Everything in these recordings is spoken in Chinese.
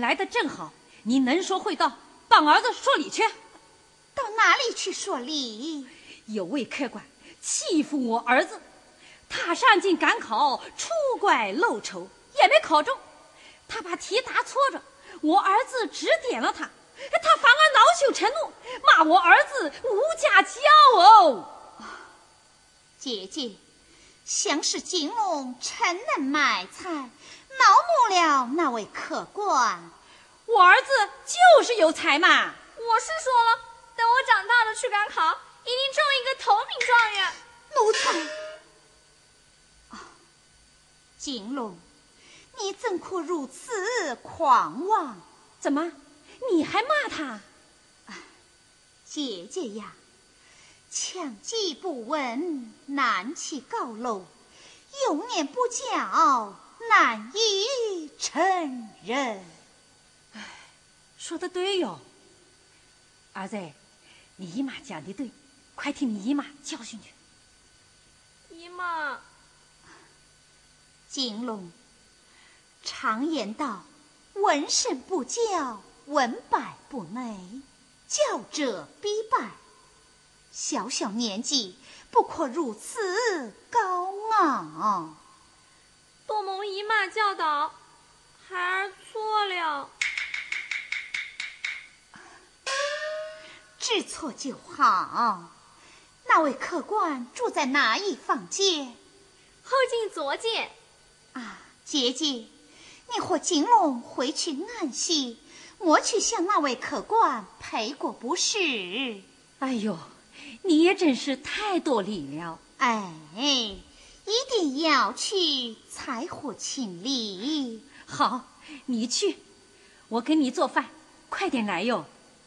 来的正好，你能说会道，帮儿子说理去。到哪里去说理？有位客官欺负我儿子，他上京赶考，出怪漏筹，也没考中。他把题答错着，我儿子指点了他，他反而恼羞成怒，骂我儿子无家教哦。姐姐，想是金龙趁能卖菜，恼怒了那位客官。我儿子就是有才嘛！我是说了，等我长大了去赶考，一定中一个头名状元。奴才，啊，金龙，你怎可如此狂妄？怎么，你还骂他？姐姐呀，强记不闻，难起高楼，幼年不教，难以成人。说的对哟，儿子，你姨妈讲的对，快听你姨妈教训去。姨妈，金龙，常言道，文圣不教，文败不馁，教者必败。小小年纪，不可如此高傲。杜蒙姨妈教导，孩儿错了。知错就好。那位客官住在哪一房间？后进左间。啊，姐姐，你和金龙回去安息，我去向那位客官赔过不是。哎呦，你也真是太多礼了。哎，一定要去才合情理。好，你去，我给你做饭，快点来哟，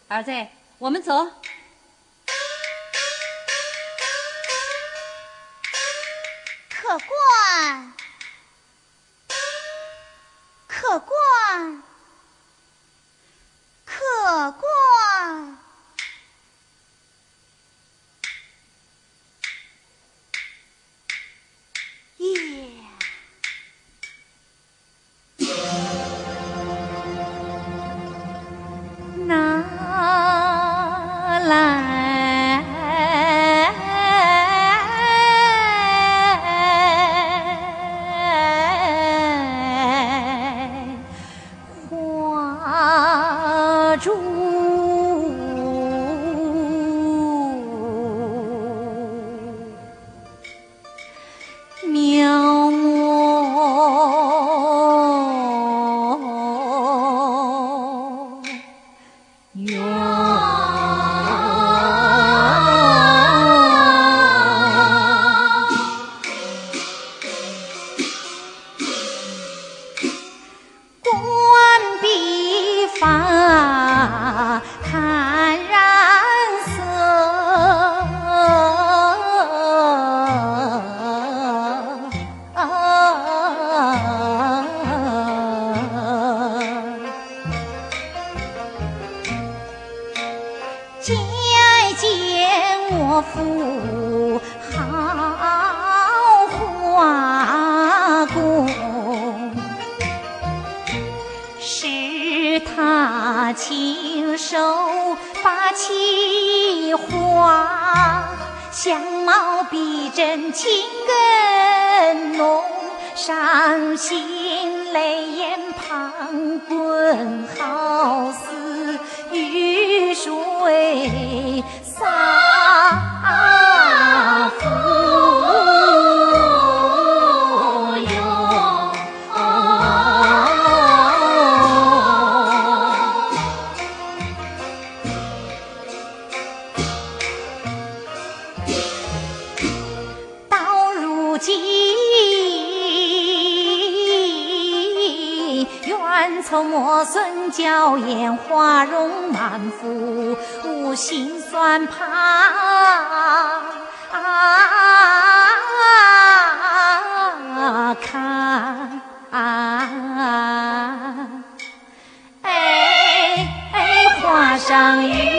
儿子。我们走，情更浓伤心泪眼旁滚好似雨水洒。草莫损娇艳，花容满腹无心酸怕。看，哎哎，花上雨。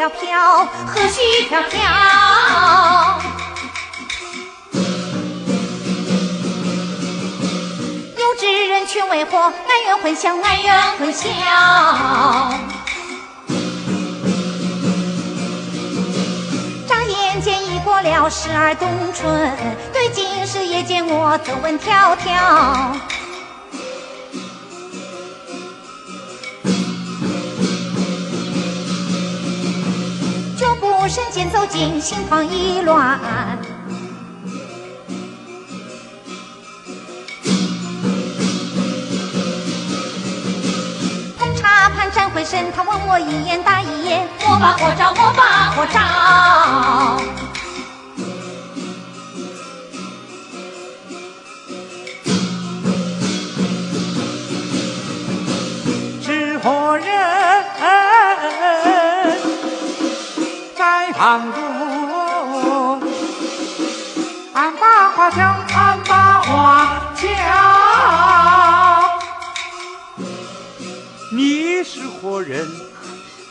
飘飘，何须飘飘？有知人却为何难圆混淆？难圆混淆。眨眼间已过了十二冬春，对镜时也见我皱纹条条。身间走进，心慌意乱。捧茶盘转回身，他问我一眼答一眼，我把火照，我把火照。挡住，俺把花轿，俺把花轿。你是何人？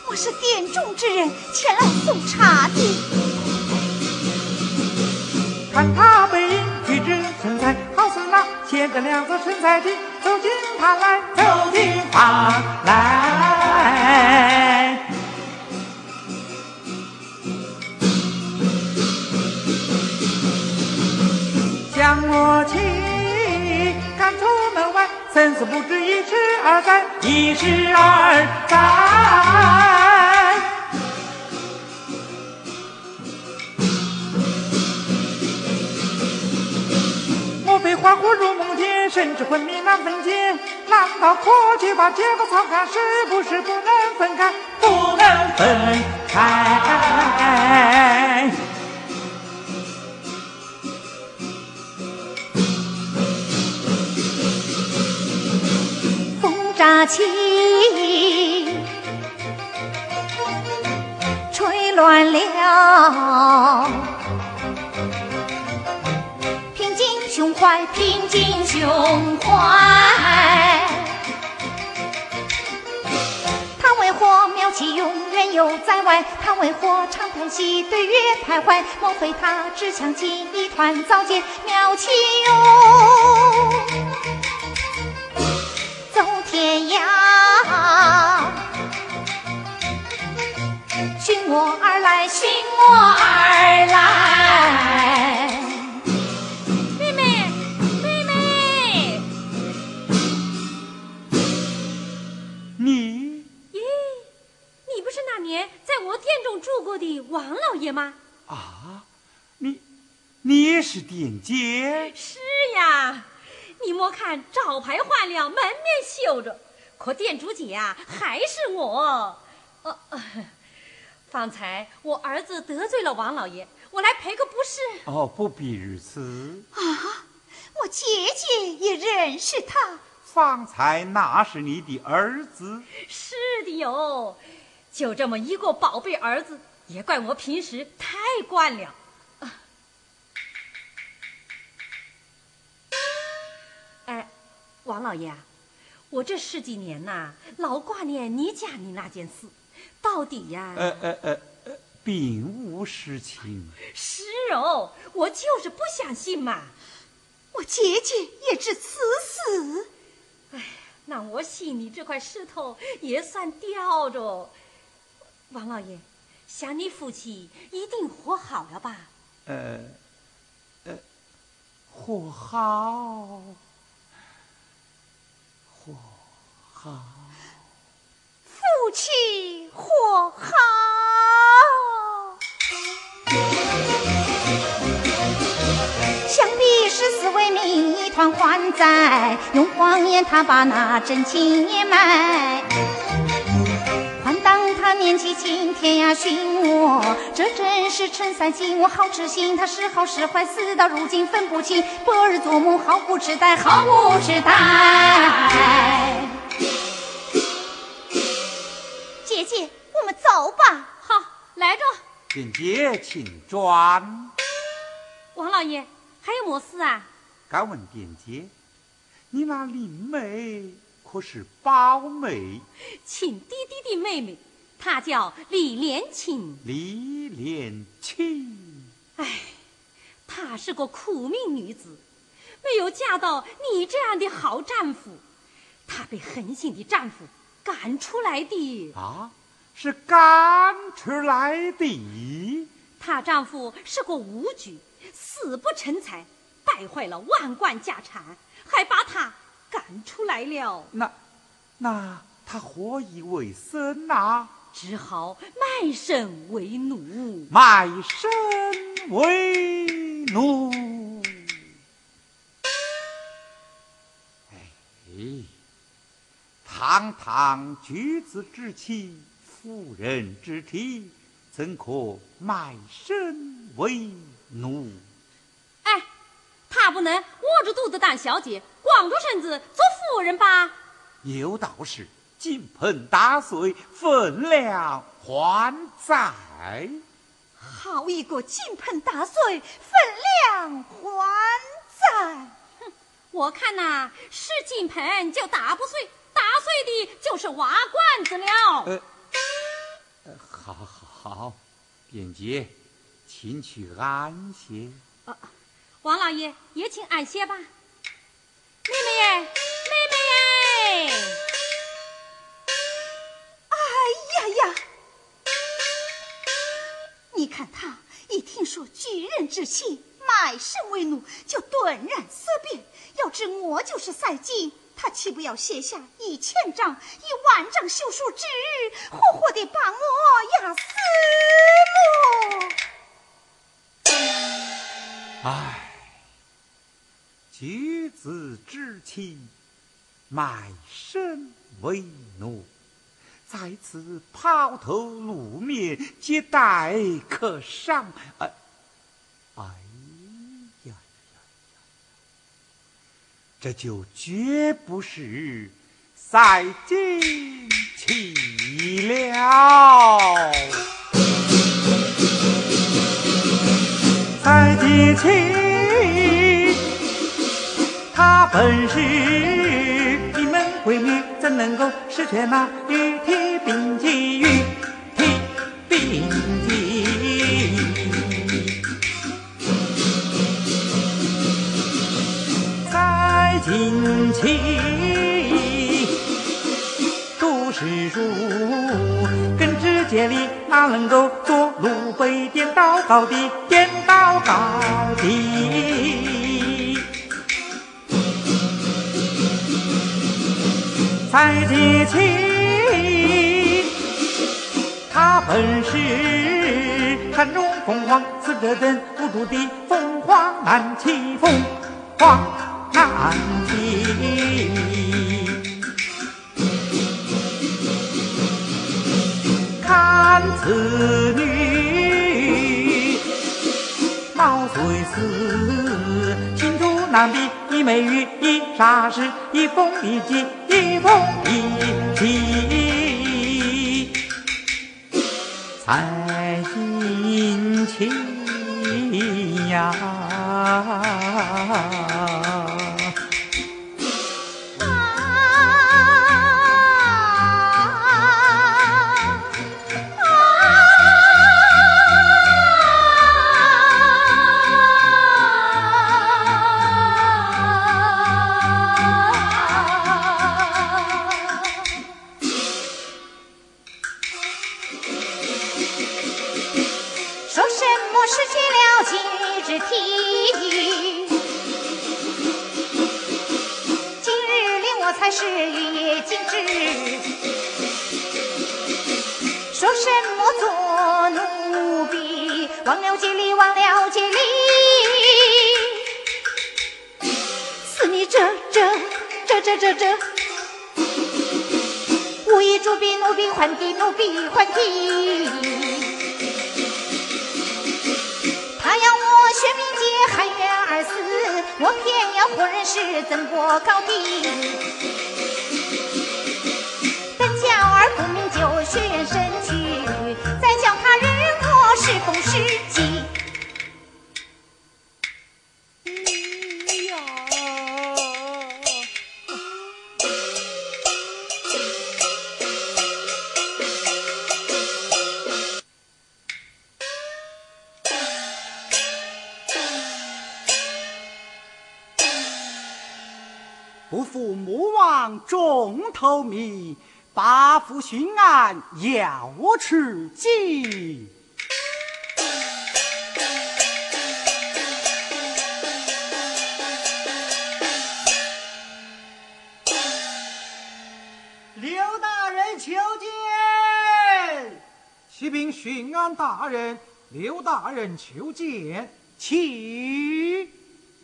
我是殿中之人，前来送茶的。看他背影，举止身材，好似那牵着两个身材的，走进他来，走进他来。生死不知一时二载，一时二载。莫非恍惚入梦间，甚至昏迷难分解？难道可去把这个草看，是不是不能分开？不能分开。乍起，吹乱了。平静胸怀，平静胸怀。他为何妙气永远又在外？他为何常叹息，对月徘徊？莫非他只想起一团糟践可店主姐啊还是我。呃，方才我儿子得罪了王老爷，我来赔个不是。哦，不必如此。啊，我姐姐也认识他。方才那是你的儿子。是的哟，就这么一个宝贝儿子，也怪我平时太惯了。哎，王老爷，我这十几年呐，老挂念你家里那件事，到底呀？呃呃呃呃，并无实情。是哦，我就是不相信嘛。我姐姐也是此死。哎，那我心里这块石头也算吊着。王老爷，想你夫妻一定和好了吧？呃呃，和好。和好，夫妻和好。想必是四位民一团还债，用谎言他把那真情掩埋。还当他年纪轻，天涯寻我，这真是陈三金，我好痴心，他是好是坏，死到如今分不清。白日做梦，毫不痴呆，毫不痴呆。着。姐姐，请转。王老爷，还有么事啊？敢问殿姐，你那林妹？可是宝妹，亲弟弟的妹妹，她叫李莲青。李莲青，哎，她是个苦命女子，没有嫁到你这样的好丈夫，她被狠心的丈夫赶出来的。啊，是赶出来的。她丈夫是个武举，死不成才，败坏了万贯家产，还把她。赶出来了，那那他何以为生呐？只好卖身为奴。卖身为奴。哎，堂堂举子之妻，妇人之体，怎可卖身为奴？哎，他不能窝着肚子当小姐。光着身子做妇人吧？有道是金盆打碎，分量还在。好一个金盆打碎，分量还在。哼，我看呐，是金盆就打不碎，打碎的就是瓦罐子了。便姐，请去安歇。王老爷也请安歇吧。妹妹耶，妹妹耶！哎呀呀！你看他一听说举人之妻卖身为奴，就顿然色变。要知我就是赛金，他岂不要写下一千张、一万张休书纸，活活的把我压死么？唉。举子之妻，卖身为奴，在此抛头露面，皆待可赏。哎，哎呀呀呀！这就绝不是赛金起了，赛金妻。他本是一门闺女，怎能够实现那一天高低，颠倒高低。赛季青，他本是山中凤凰，似这等无助的凤凰难起，凤凰难起。看此女，虽死，心主难避。一美玉，一砂石，一封一计，一封一计，才心情呀。是一夜静止。说什么做奴婢，忘了节礼，忘了节礼。是你这这这这这这，无意主婢奴婢换替奴婢换替。我偏要活人世，怎过高低？重头迷，八府巡案要我去记。刘大人求见。启禀巡案大人，刘大人求见，请，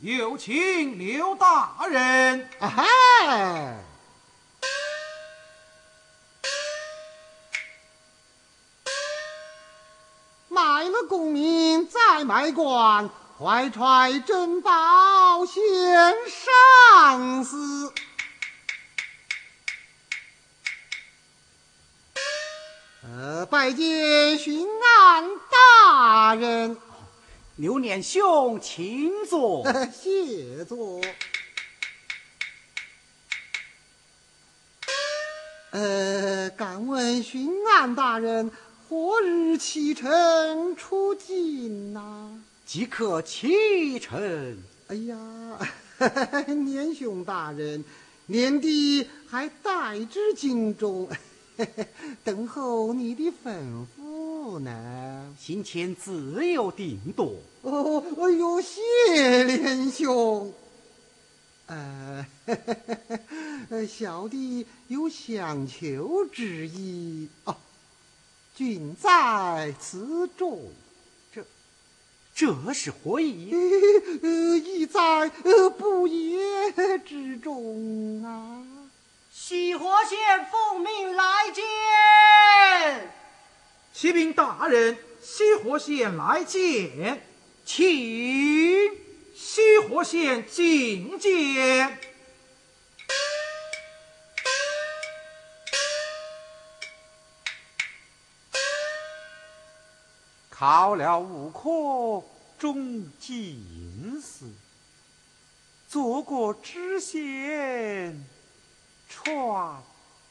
有请刘大人。啊哈。卖了功名再卖官，怀揣珍宝献上司。呃，拜见巡按大人。刘年兄，请坐。谢坐。呃，敢问巡按大人。何日启程出京呐？即刻启程。哎呀，年兄大人，年底还待至京中，等候你的吩咐呢。行前自有定夺。哦，哎呦，谢连兄。呃，小弟有相求之意哦。君在此中，这这是何意？意在不言之中啊！西河县奉命来见，启禀大人，西河县来见，请西河县觐见。考了五科，中进士，做过知县，传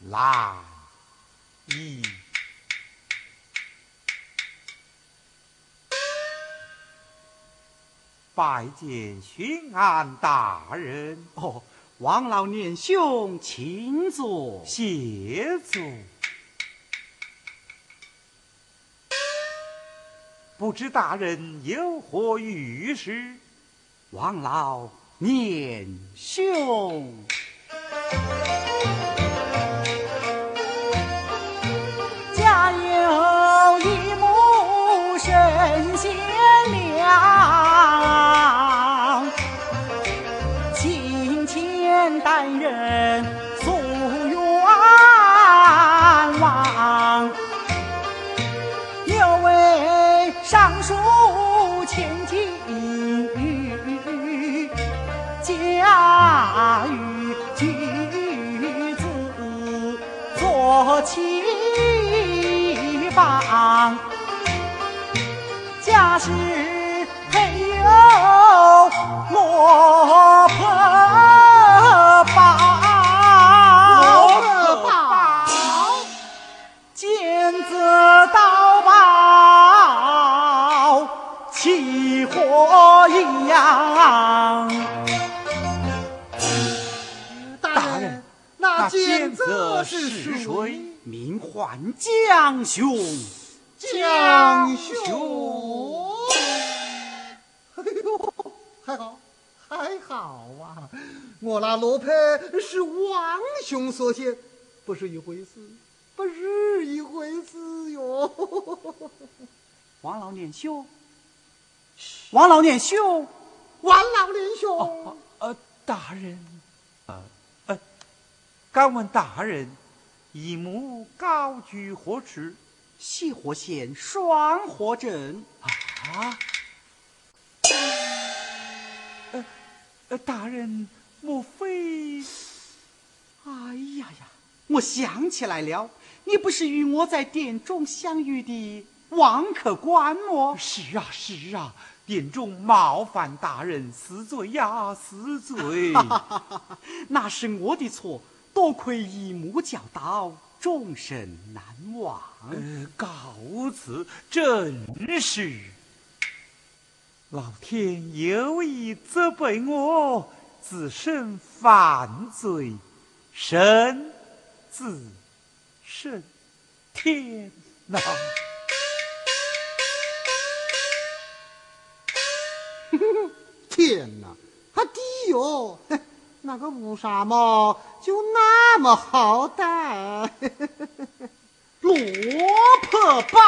来意。拜见巡按大人。哦，王老念兄，请坐，谢坐。不知大人有何御史？王老念兄，家世配有罗婆宝。罗婆宝见则到宝，起火一样。大人，那剑子是谁？名唤江兄。江兄。还好，还好啊！我那罗佩是王兄所献，不是一回事，不是一回事哟。王老念兄，王老念兄，王老念兄，呃，大人，呃呃，敢问大人，一母高居何处？西河县双河镇。啊？呃呃，大人，莫非？哎呀呀，我想起来了，你不是与我在殿中相遇的王客官么？是啊是啊，殿中冒犯大人，死罪呀死罪！那是我的错，多亏姨母教导，终身难忘。呃，告辞，真是。老天有意责备我，自身犯罪，身自身，天哪！天哪，还低哟！那个乌纱帽就那么好戴？罗婆宝，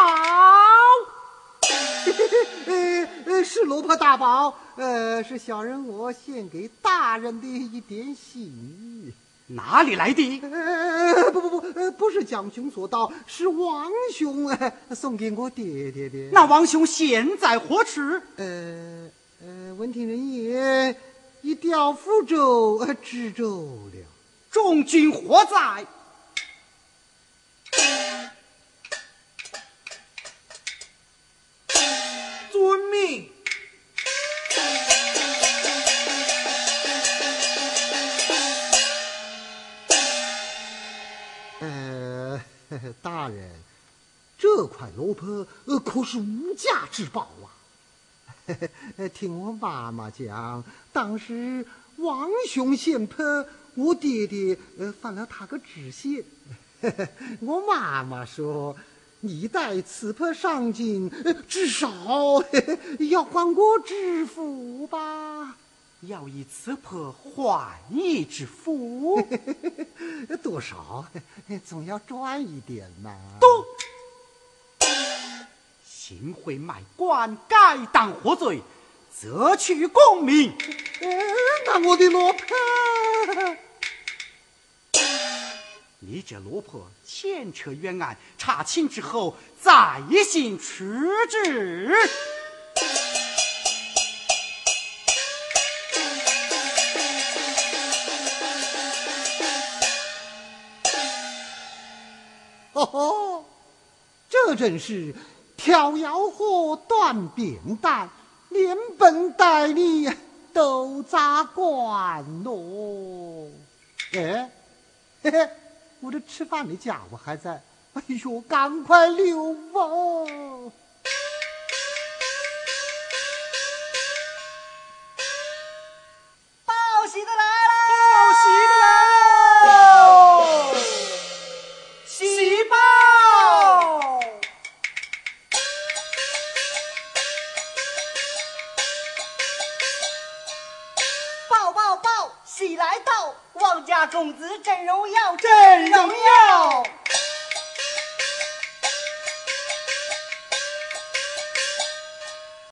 呃呃，是萝卜大宝，呃，是小人我献给大人的一点心意。哪里来的？呃，不不不，呃，不是蒋兄所到，是王兄呃送给我爹爹的。那王兄现在何处？呃呃，闻听人言，已调福州呃知州了。众军何在？块罗盘呃可是无价之宝啊！听我妈妈讲，当时王雄献盘，我爹爹呃犯了他个知县。我妈妈说，你带此盘上京，呃至少 要还我知府吧？要以此破换一之福。多少总要赚一点呐。都行贿卖官，该当何罪，责取功名。呃那我的罗盘。你这罗婆牵扯冤案，查清之后再行处置。哦吼，这真是挑腰货断扁担，连本带利都砸光喽！哎，嘿嘿，我这吃饭的家伙还在，哎呦，赶快溜吧！